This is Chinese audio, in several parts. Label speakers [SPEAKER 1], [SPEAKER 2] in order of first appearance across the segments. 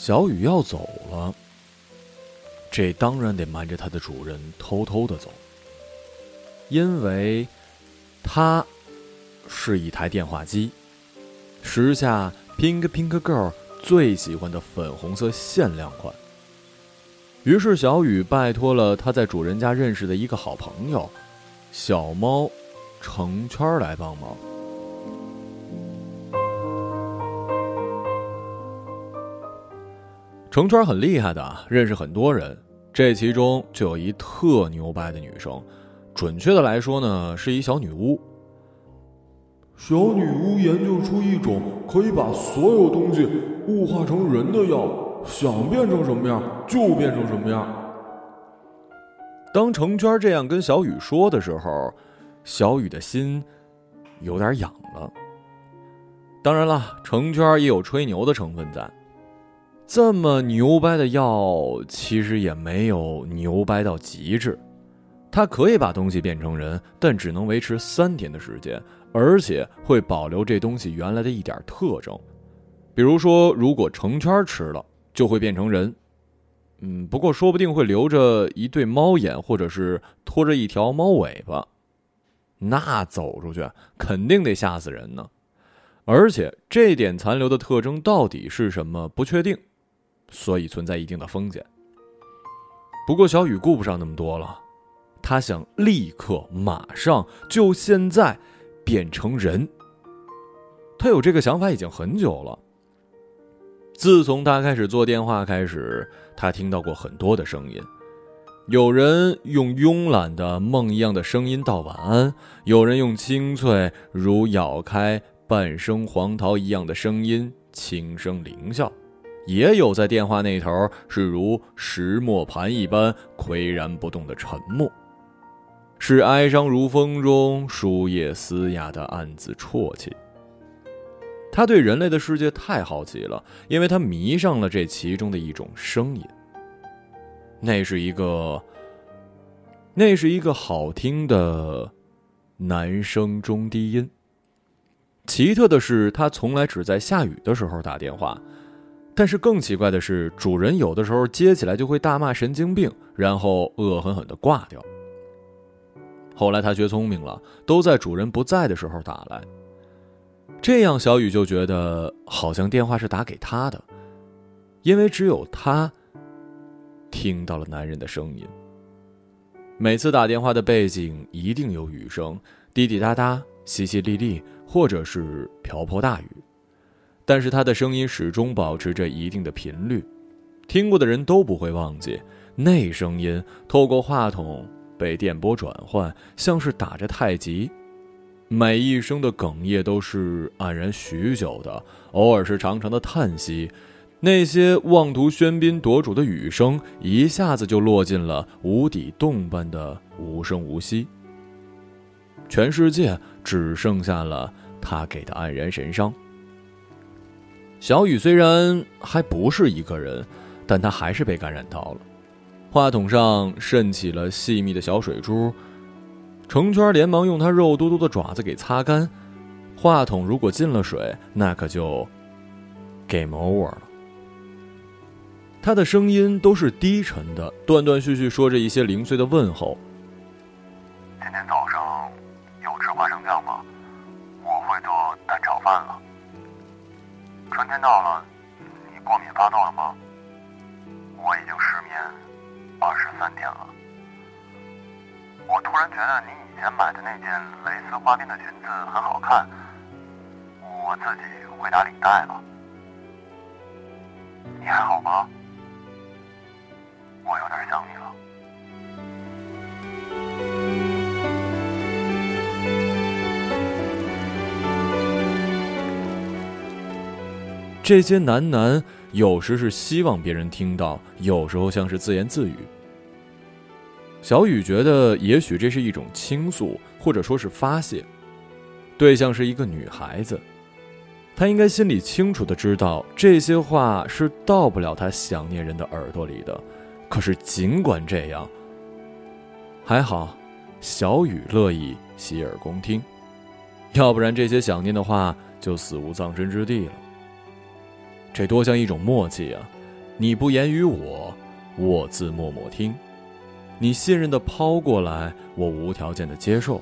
[SPEAKER 1] 小雨要走了，这当然得瞒着它的主人偷偷的走，因为，它是一台电话机，时下 Pink Pink Girl 最喜欢的粉红色限量款。于是小雨拜托了他在主人家认识的一个好朋友，小猫成圈来帮忙。成圈很厉害的，认识很多人。这其中就有一特牛掰的女生，准确的来说呢，是一小女巫。
[SPEAKER 2] 小女巫研究出一种可以把所有东西物化成人的药。想变成什么样就变成什么样。
[SPEAKER 1] 当成圈这样跟小雨说的时候，小雨的心有点痒了。当然了，成圈也有吹牛的成分在。这么牛掰的药，其实也没有牛掰到极致。它可以把东西变成人，但只能维持三天的时间，而且会保留这东西原来的一点特征。比如说，如果成圈吃了。就会变成人，嗯，不过说不定会留着一对猫眼，或者是拖着一条猫尾巴，那走出去肯定得吓死人呢。而且这点残留的特征到底是什么不确定，所以存在一定的风险。不过小雨顾不上那么多了，他想立刻、马上、就现在变成人。他有这个想法已经很久了。自从他开始做电话开始，他听到过很多的声音，有人用慵懒的梦一样的声音道晚安，有人用清脆如咬开半生黄桃一样的声音轻声狞笑，也有在电话那头是如石磨盘一般岿然不动的沉默，是哀伤如风中树叶嘶哑的暗自啜泣。他对人类的世界太好奇了，因为他迷上了这其中的一种声音。那是一个，那是一个好听的男声中低音。奇特的是，他从来只在下雨的时候打电话，但是更奇怪的是，主人有的时候接起来就会大骂神经病，然后恶狠狠的挂掉。后来他学聪明了，都在主人不在的时候打来。这样，小雨就觉得好像电话是打给他的，因为只有他听到了男人的声音。每次打电话的背景一定有雨声，滴滴答答、淅淅沥沥，或者是瓢泼大雨，但是他的声音始终保持着一定的频率，听过的人都不会忘记那声音透过话筒被电波转换，像是打着太极。每一声的哽咽都是黯然许久的，偶尔是长长的叹息。那些妄图喧宾夺主的雨声，一下子就落进了无底洞般的无声无息。全世界只剩下了他给的黯然神伤。小雨虽然还不是一个人，但他还是被感染到了。话筒上渗起了细密的小水珠。成圈连忙用他肉嘟嘟的爪子给擦干，话筒如果进了水，那可就 game over 了。他的声音都是低沉的，断断续续说着一些零碎的问候。
[SPEAKER 3] 今天早上有吃花生酱吗？我会做蛋炒饭了。春天到了，你过敏发作了吗？我已经失眠二十三天了。我突然觉得你。以前买的那件蕾丝花边的裙子很好看，我自己会打领带了。你还好吗？我有点想你了。
[SPEAKER 1] 这些喃喃，有时是希望别人听到，有时候像是自言自语。小雨觉得，也许这是一种倾诉，或者说是发泄。对象是一个女孩子，她应该心里清楚的知道，这些话是到不了她想念人的耳朵里的。可是尽管这样，还好，小雨乐意洗耳恭听，要不然这些想念的话就死无葬身之地了。这多像一种默契啊！你不言于我，我自默默听。你信任的抛过来，我无条件的接受。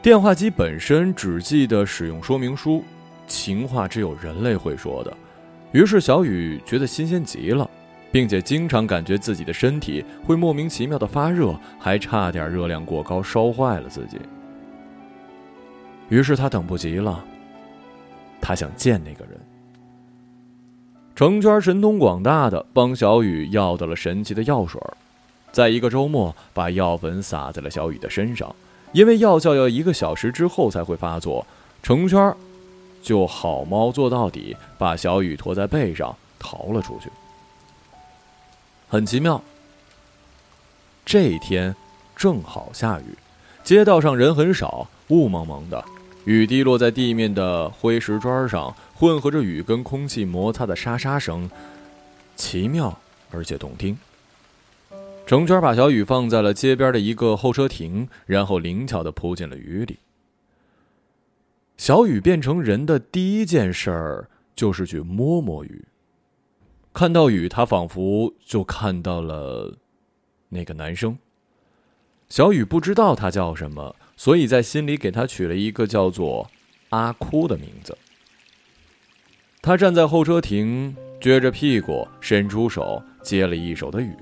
[SPEAKER 1] 电话机本身只记得使用说明书，情话只有人类会说的。于是小雨觉得新鲜极了，并且经常感觉自己的身体会莫名其妙的发热，还差点热量过高烧坏了自己。于是他等不及了，他想见那个人。程娟神通广大的帮小雨要到了神奇的药水在一个周末把药粉撒在了小雨的身上，因为药效要一个小时之后才会发作，成圈就好猫做到底，把小雨驮在背上逃了出去。很奇妙，这一天正好下雨，街道上人很少，雾蒙蒙的。雨滴落在地面的灰石砖上，混合着雨跟空气摩擦的沙沙声，奇妙而且动听。程娟把小雨放在了街边的一个候车亭，然后灵巧的扑进了雨里。小雨变成人的第一件事儿就是去摸摸雨。看到雨，他仿佛就看到了那个男生。小雨不知道他叫什么。所以在心里给他取了一个叫做“阿哭”的名字。他站在候车亭，撅着屁股，伸出手接了一手的雨，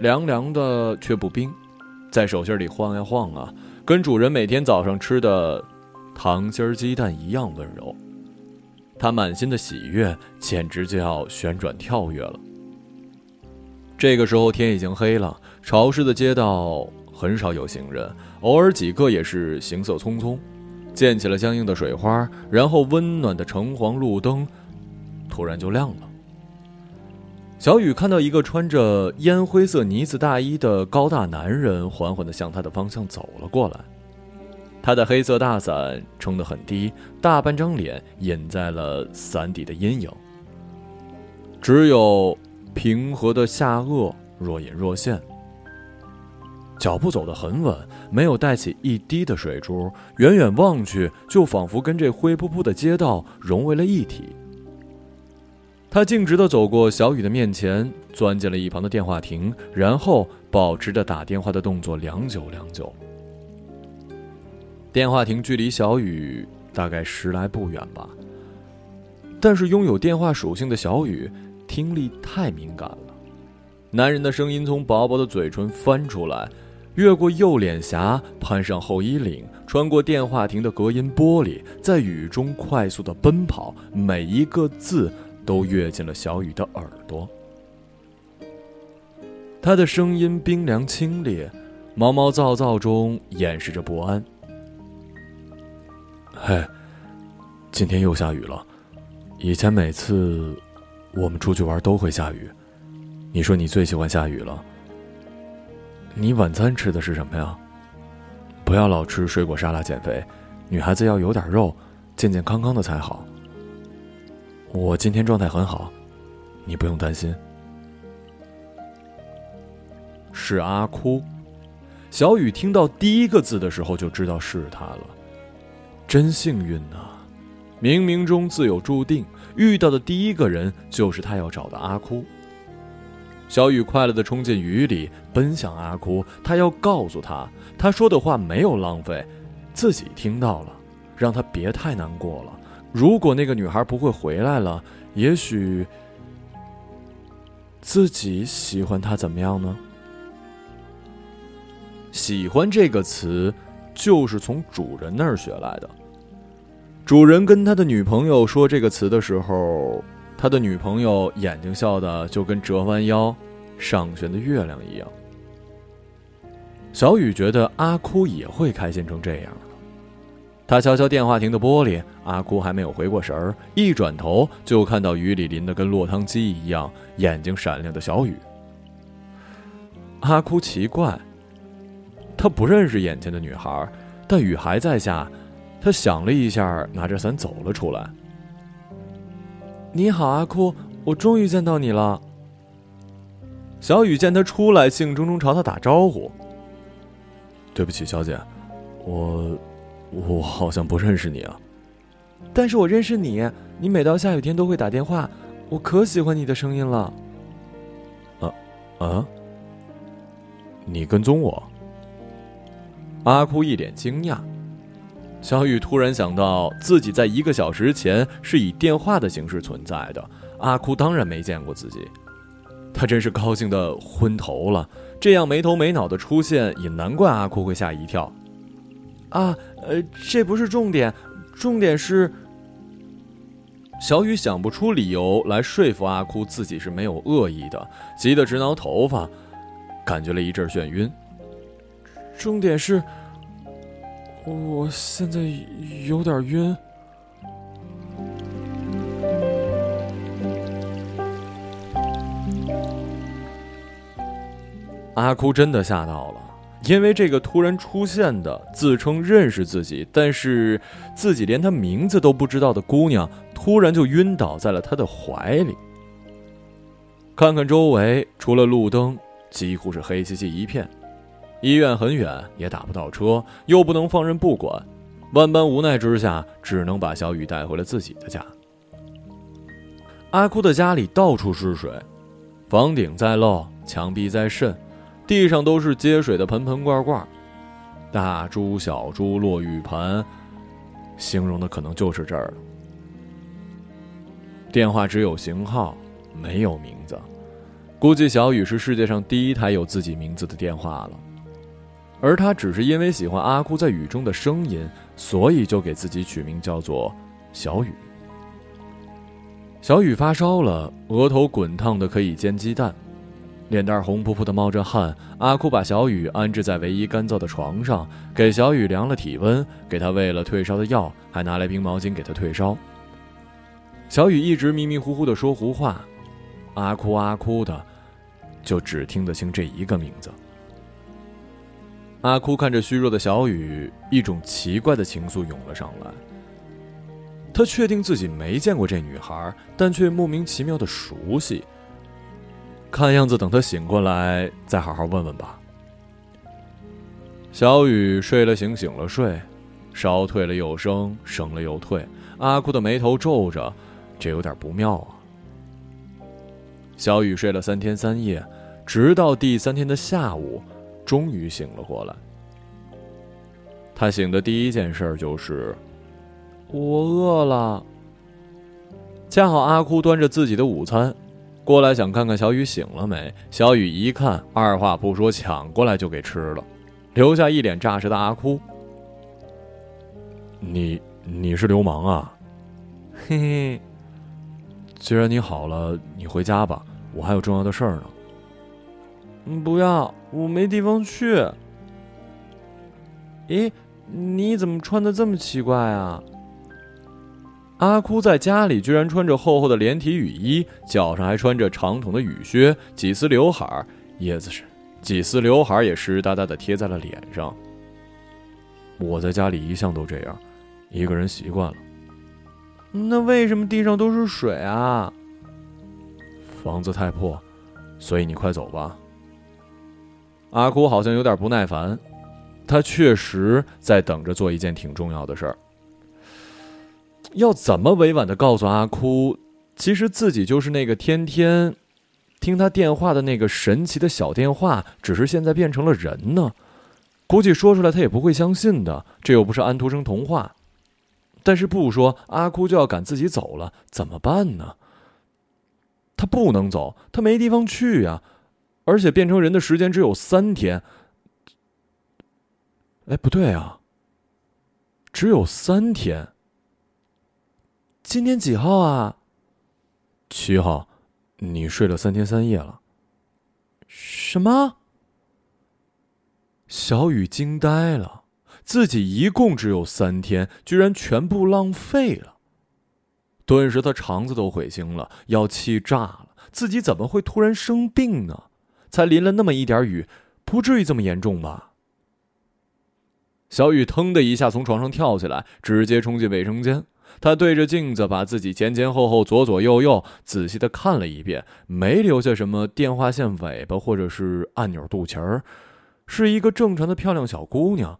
[SPEAKER 1] 凉凉的却不冰，在手心里晃呀晃啊，跟主人每天早上吃的糖心鸡蛋一样温柔。他满心的喜悦简直就要旋转跳跃了。这个时候天已经黑了，潮湿的街道很少有行人。偶尔几个也是行色匆匆，溅起了僵硬的水花，然后温暖的橙黄路灯突然就亮了。小雨看到一个穿着烟灰色呢子大衣的高大男人缓缓的向他的方向走了过来，他的黑色大伞撑得很低，大半张脸隐在了伞底的阴影，只有平和的下颚若隐若现。脚步走得很稳，没有带起一滴的水珠，远远望去，就仿佛跟这灰扑扑的街道融为了一体。他径直地走过小雨的面前，钻进了一旁的电话亭，然后保持着打电话的动作，良久良久。电话亭距离小雨大概十来步远吧，但是拥有电话属性的小雨听力太敏感了，男人的声音从薄薄的嘴唇翻出来。越过右脸颊，攀上后衣领，穿过电话亭的隔音玻璃，在雨中快速的奔跑，每一个字都跃进了小雨的耳朵。他的声音冰凉清冽，毛毛躁躁中掩饰着不安。嘿，今天又下雨了。以前每次我们出去玩都会下雨，你说你最喜欢下雨了。你晚餐吃的是什么呀？不要老吃水果沙拉减肥，女孩子要有点肉，健健康康的才好。我今天状态很好，你不用担心。是阿哭，小雨听到第一个字的时候就知道是他了，真幸运呐！冥冥中自有注定，遇到的第一个人就是他要找的阿哭。小雨快乐的冲进雨里，奔向阿哭。他要告诉他，他说的话没有浪费，自己听到了，让他别太难过了。如果那个女孩不会回来了，也许自己喜欢她怎么样呢？喜欢这个词，就是从主人那儿学来的。主人跟他的女朋友说这个词的时候。他的女朋友眼睛笑的就跟折弯腰、上旋的月亮一样。小雨觉得阿哭也会开心成这样的。他敲敲电话亭的玻璃，阿哭还没有回过神儿，一转头就看到雨里淋得跟落汤鸡一样、眼睛闪亮的小雨。阿哭奇怪，他不认识眼前的女孩，但雨还在下，他想了一下，拿着伞走了出来。你好，阿哭，我终于见到你了。小雨见他出来，兴冲冲朝他打招呼。对不起，小姐，我我好像不认识你啊。但是我认识你，你每到下雨天都会打电话，我可喜欢你的声音了。
[SPEAKER 2] 啊啊！你跟踪我？
[SPEAKER 1] 阿哭一脸惊讶。小雨突然想到，自己在一个小时前是以电话的形式存在的。阿哭当然没见过自己，他真是高兴的昏头了。这样没头没脑的出现，也难怪阿哭会吓一跳。啊，呃，这不是重点，重点是小雨想不出理由来说服阿哭自己是没有恶意的，急得直挠头发，感觉了一阵眩晕。重点是。我现在有点晕。阿哭真的吓到了，因为这个突然出现的、自称认识自己，但是自己连她名字都不知道的姑娘，突然就晕倒在了他的怀里。看看周围，除了路灯，几乎是黑漆漆一片。医院很远，也打不到车，又不能放任不管，万般无奈之下，只能把小雨带回了自己的家。阿哭的家里到处是水，房顶在漏，墙壁在渗，地上都是接水的盆盆罐罐，大珠小珠落玉盘，形容的可能就是这儿了。电话只有型号，没有名字，估计小雨是世界上第一台有自己名字的电话了。而他只是因为喜欢阿哭在雨中的声音，所以就给自己取名叫做小雨。小雨发烧了，额头滚烫的可以煎鸡蛋，脸蛋红扑扑的冒着汗。阿哭把小雨安置在唯一干燥的床上，给小雨量了体温，给他喂了退烧的药，还拿来冰毛巾给他退烧。小雨一直迷迷糊糊的说胡话，阿哭阿哭的，就只听得清这一个名字。阿哭看着虚弱的小雨，一种奇怪的情愫涌了上来。他确定自己没见过这女孩，但却莫名其妙的熟悉。看样子，等他醒过来再好好问问吧。小雨睡了醒，醒了睡，烧退了又生，生了又退。阿哭的眉头皱着，这有点不妙啊。小雨睡了三天三夜，直到第三天的下午。终于醒了过来。他醒的第一件事就是，我饿了。恰好阿哭端着自己的午餐过来，想看看小雨醒了没。小雨一看，二话不说抢过来就给吃了，留下一脸诈尸的阿哭。你你是流氓啊？嘿嘿。既然你好了，你回家吧，我还有重要的事儿呢。嗯，不要，我没地方去。咦，你怎么穿的这么奇怪啊？阿哭在家里居然穿着厚厚的连体雨衣，脚上还穿着长筒的雨靴，几丝刘海儿，叶子是几丝刘海儿也湿哒哒的贴在了脸上。我在家里一向都这样，一个人习惯了。那为什么地上都是水啊？房子太破，所以你快走吧。阿哭好像有点不耐烦，他确实在等着做一件挺重要的事儿。要怎么委婉的告诉阿哭，其实自己就是那个天天听他电话的那个神奇的小电话，只是现在变成了人呢？估计说出来他也不会相信的，这又不是安徒生童话。但是不说，阿哭就要赶自己走了，怎么办呢？他不能走，他没地方去呀。而且变成人的时间只有三天。哎，不对啊，只有三天。今天几号啊？七号。你睡了三天三夜了。什么？小雨惊呆了，自己一共只有三天，居然全部浪费了。顿时他肠子都悔青了，要气炸了。自己怎么会突然生病呢？才淋了那么一点雨，不至于这么严重吧？小雨腾的一下从床上跳起来，直接冲进卫生间。他对着镜子，把自己前前后后、左左右右仔细的看了一遍，没留下什么电话线尾巴或者是按钮肚脐儿，是一个正常的漂亮小姑娘，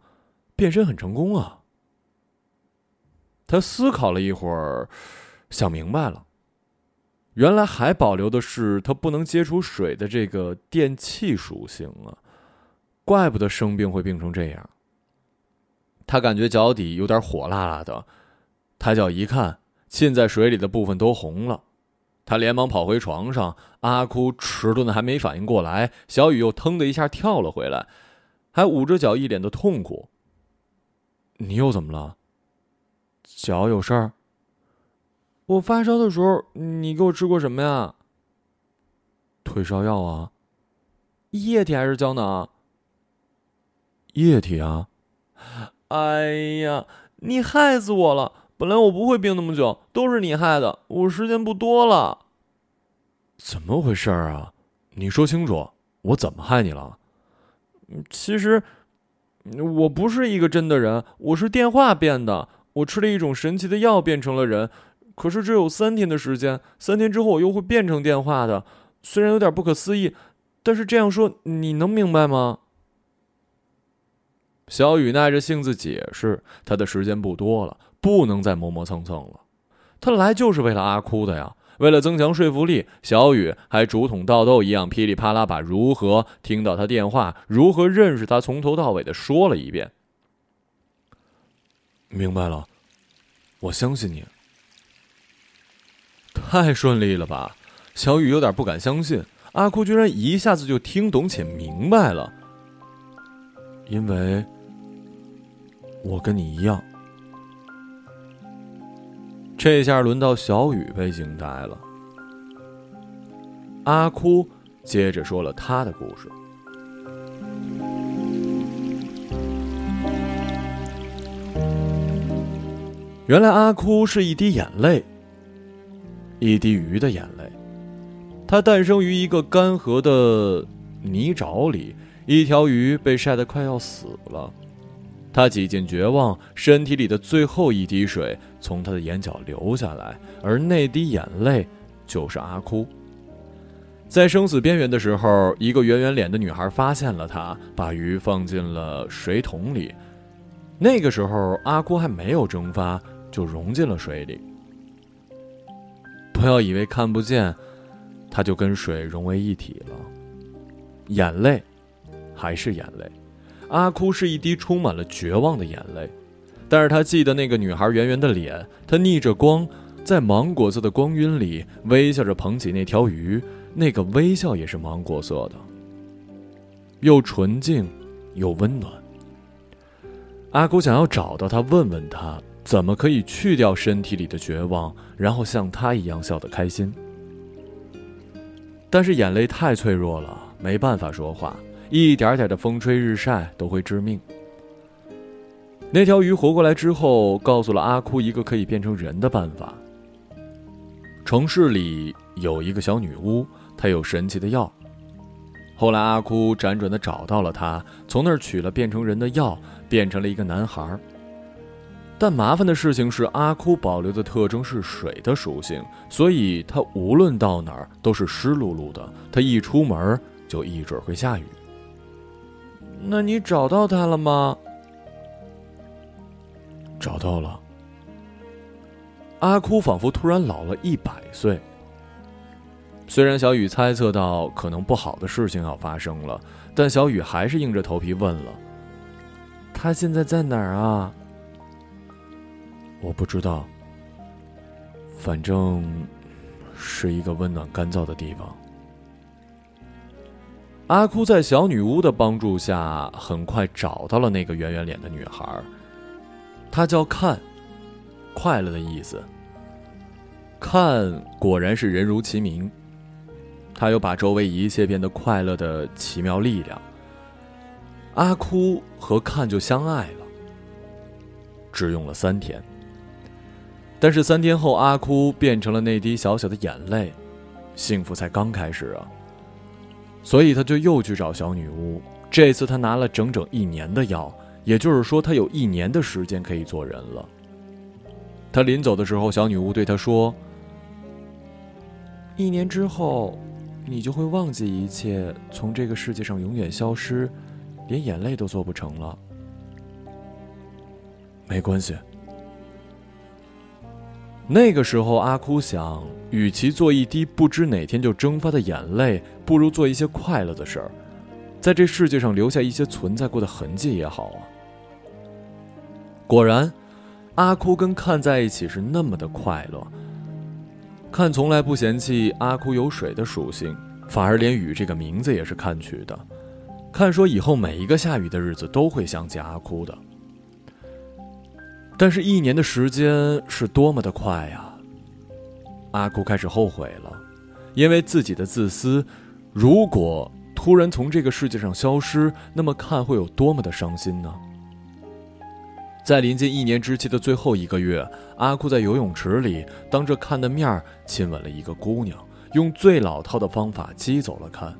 [SPEAKER 1] 变身很成功啊！他思考了一会儿，想明白了。原来还保留的是它不能接触水的这个电气属性啊，怪不得生病会病成这样。他感觉脚底有点火辣辣的，抬脚一看，浸在水里的部分都红了。他连忙跑回床上，阿哭迟钝的还没反应过来，小雨又腾的一下跳了回来，还捂着脚，一脸的痛苦。你又怎么了？脚有事儿？我发烧的时候，你给我吃过什么呀？退烧药啊。液体还是胶囊？液体啊。哎呀，你害死我了！本来我不会病那么久，都是你害的。我时间不多了。怎么回事啊？你说清楚，我怎么害你了？其实，我不是一个真的人，我是电话变的。我吃了一种神奇的药，变成了人。可是只有三天的时间，三天之后我又会变成电话的。虽然有点不可思议，但是这样说你能明白吗？小雨耐着性子解释：“他的时间不多了，不能再磨磨蹭蹭了。他来就是为了阿哭的呀。为了增强说服力，小雨还竹筒倒豆一样噼里啪啦把如何听到他电话、如何认识他从头到尾的说了一遍。明白了，我相信你。太顺利了吧？小雨有点不敢相信，阿哭居然一下子就听懂且明白了，因为。”我跟你一样，这下轮到小雨被惊呆了。阿哭接着说了他的故事。原来阿哭是一滴眼泪，一滴鱼的眼泪。它诞生于一个干涸的泥沼里，一条鱼被晒得快要死了。他几近绝望，身体里的最后一滴水从他的眼角流下来，而那滴眼泪就是阿哭。在生死边缘的时候，一个圆圆脸的女孩发现了他，把鱼放进了水桶里。那个时候，阿哭还没有蒸发，就融进了水里。不要以为看不见，他就跟水融为一体了。眼泪，还是眼泪。阿哭是一滴充满了绝望的眼泪，但是他记得那个女孩圆圆的脸，她逆着光，在芒果色的光晕里微笑着捧起那条鱼，那个微笑也是芒果色的，又纯净，又温暖。阿哭想要找到她，问问她怎么可以去掉身体里的绝望，然后像她一样笑得开心。但是眼泪太脆弱了，没办法说话。一点点的风吹日晒都会致命。那条鱼活过来之后，告诉了阿哭一个可以变成人的办法。城市里有一个小女巫，她有神奇的药。后来阿哭辗转的找到了她，从那儿取了变成人的药，变成了一个男孩。但麻烦的事情是，阿哭保留的特征是水的属性，所以他无论到哪儿都是湿漉漉的。他一出门就一准会下雨。那你找到他了吗？找到了。阿哭仿佛突然老了一百岁。虽然小雨猜测到可能不好的事情要发生了，但小雨还是硬着头皮问了：“他现在在哪儿啊？”我不知道，反正是一个温暖干燥的地方。阿哭在小女巫的帮助下，很快找到了那个圆圆脸的女孩。她叫看，快乐的意思。看果然是人如其名，他有把周围一切变得快乐的奇妙力量。阿哭和看就相爱了，只用了三天。但是三天后，阿哭变成了那滴小小的眼泪，幸福才刚开始啊。所以他就又去找小女巫，这次他拿了整整一年的药，也就是说他有一年的时间可以做人了。他临走的时候，小女巫对他说：“一年之后，你就会忘记一切，从这个世界上永远消失，连眼泪都做不成了。没关系，那个时候，阿哭想，与其做一滴不知哪天就蒸发的眼泪，不如做一些快乐的事儿，在这世界上留下一些存在过的痕迹也好啊。果然，阿哭跟看在一起是那么的快乐。看从来不嫌弃阿哭有水的属性，反而连雨这个名字也是看取的。看说以后每一个下雨的日子都会想起阿哭的。但是，一年的时间是多么的快呀！阿哭开始后悔了，因为自己的自私，如果突然从这个世界上消失，那么看会有多么的伤心呢？在临近一年之期的最后一个月，阿哭在游泳池里当着看的面亲吻了一个姑娘，用最老套的方法激走了看。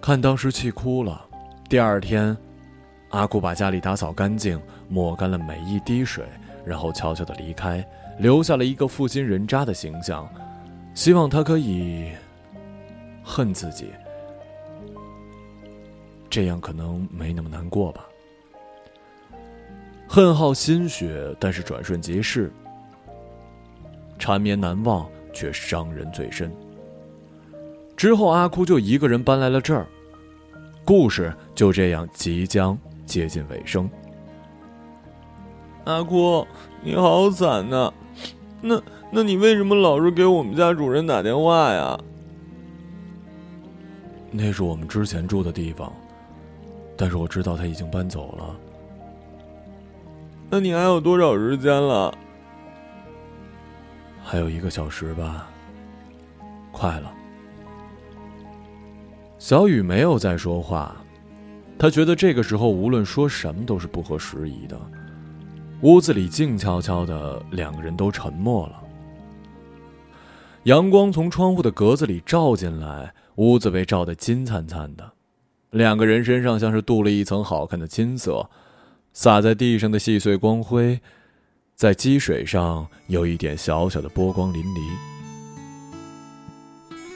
[SPEAKER 1] 看当时气哭了。第二天，阿哭把家里打扫干净，抹干了每一滴水，然后悄悄的离开，留下了一个负心人渣的形象，希望他可以恨自己，这样可能没那么难过吧。恨耗心血，但是转瞬即逝。缠绵难忘，却伤人最深。之后，阿哭就一个人搬来了这儿，故事就这样即将接近尾声。
[SPEAKER 2] 阿哭，你好惨呐！那那你为什么老是给我们家主人打电话呀？
[SPEAKER 1] 那是我们之前住的地方，但是我知道他已经搬走了。
[SPEAKER 2] 那你还有多少时间了？
[SPEAKER 1] 还有一个小时吧。快了。小雨没有再说话，他觉得这个时候无论说什么都是不合时宜的。屋子里静悄悄的，两个人都沉默了。阳光从窗户的格子里照进来，屋子被照得金灿灿的，两个人身上像是镀了一层好看的金色。洒在地上的细碎光辉，在积水上有一点小小的波光粼粼。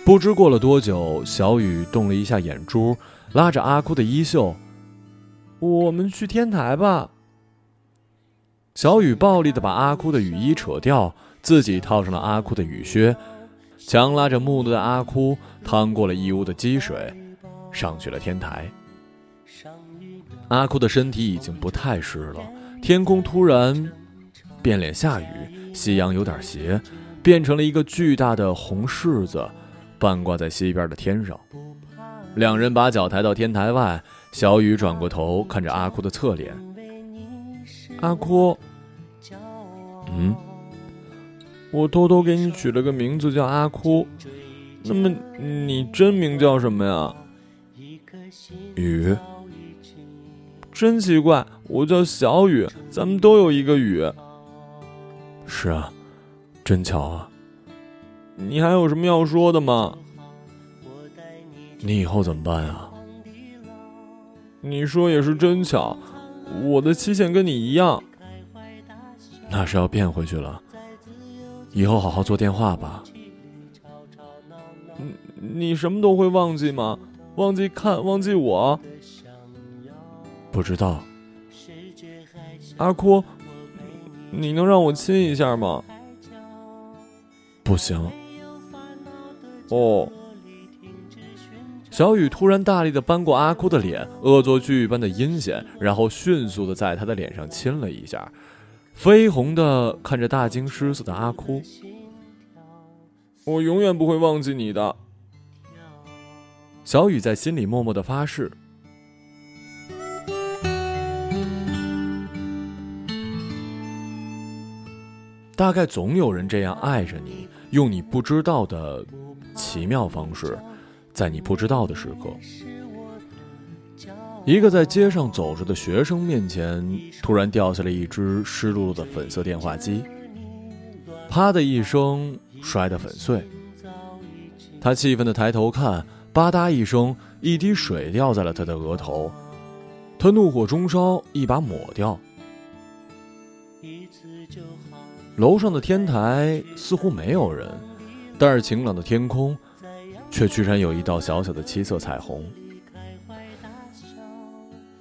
[SPEAKER 1] 不知过了多久，小雨动了一下眼珠，拉着阿哭的衣袖：“
[SPEAKER 2] 我们去天台吧。”
[SPEAKER 1] 小雨暴力的把阿哭的雨衣扯掉，自己套上了阿哭的雨靴，强拉着木讷的阿哭趟过了一屋的积水，上去了天台。阿哭的身体已经不太湿了，天空突然变脸下雨，夕阳有点斜，变成了一个巨大的红柿子，半挂在西边的天上。两人把脚抬到天台外，小雨转过头看着阿哭的侧脸。
[SPEAKER 2] 阿哭，
[SPEAKER 1] 嗯，
[SPEAKER 2] 我偷偷给你取了个名字叫阿哭，那么你真名叫什么呀？
[SPEAKER 1] 雨。
[SPEAKER 2] 真奇怪，我叫小雨，咱们都有一个雨。
[SPEAKER 1] 是啊，真巧啊。
[SPEAKER 2] 你还有什么要说的吗？
[SPEAKER 1] 你以后怎么办啊？
[SPEAKER 2] 你说也是真巧，我的期限跟你一样。
[SPEAKER 1] 那是要变回去了。以后好好做电话吧。
[SPEAKER 2] 你你什么都会忘记吗？忘记看，忘记我？
[SPEAKER 1] 不知道，
[SPEAKER 2] 阿哭，你能让我亲一下吗？
[SPEAKER 1] 不行。
[SPEAKER 2] 哦。
[SPEAKER 1] 小雨突然大力的扳过阿哭的脸，恶作剧般的阴险，然后迅速的在他的脸上亲了一下，绯红的看着大惊失色的阿哭。
[SPEAKER 2] 我永远不会忘记你的。
[SPEAKER 1] 小雨在心里默默的发誓。大概总有人这样爱着你，用你不知道的奇妙方式，在你不知道的时刻。一个在街上走着的学生面前，突然掉下了一只湿漉漉的粉色电话机，啪的一声摔得粉碎。他气愤的抬头看，吧嗒一声，一滴水掉在了他的额头，他怒火中烧，一把抹掉。楼上的天台似乎没有人，但是晴朗的天空，却居然有一道小小的七色彩虹。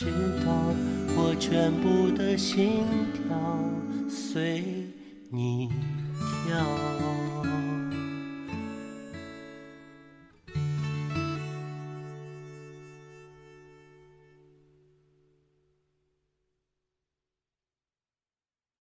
[SPEAKER 4] 知道我全部的心跳随你跳？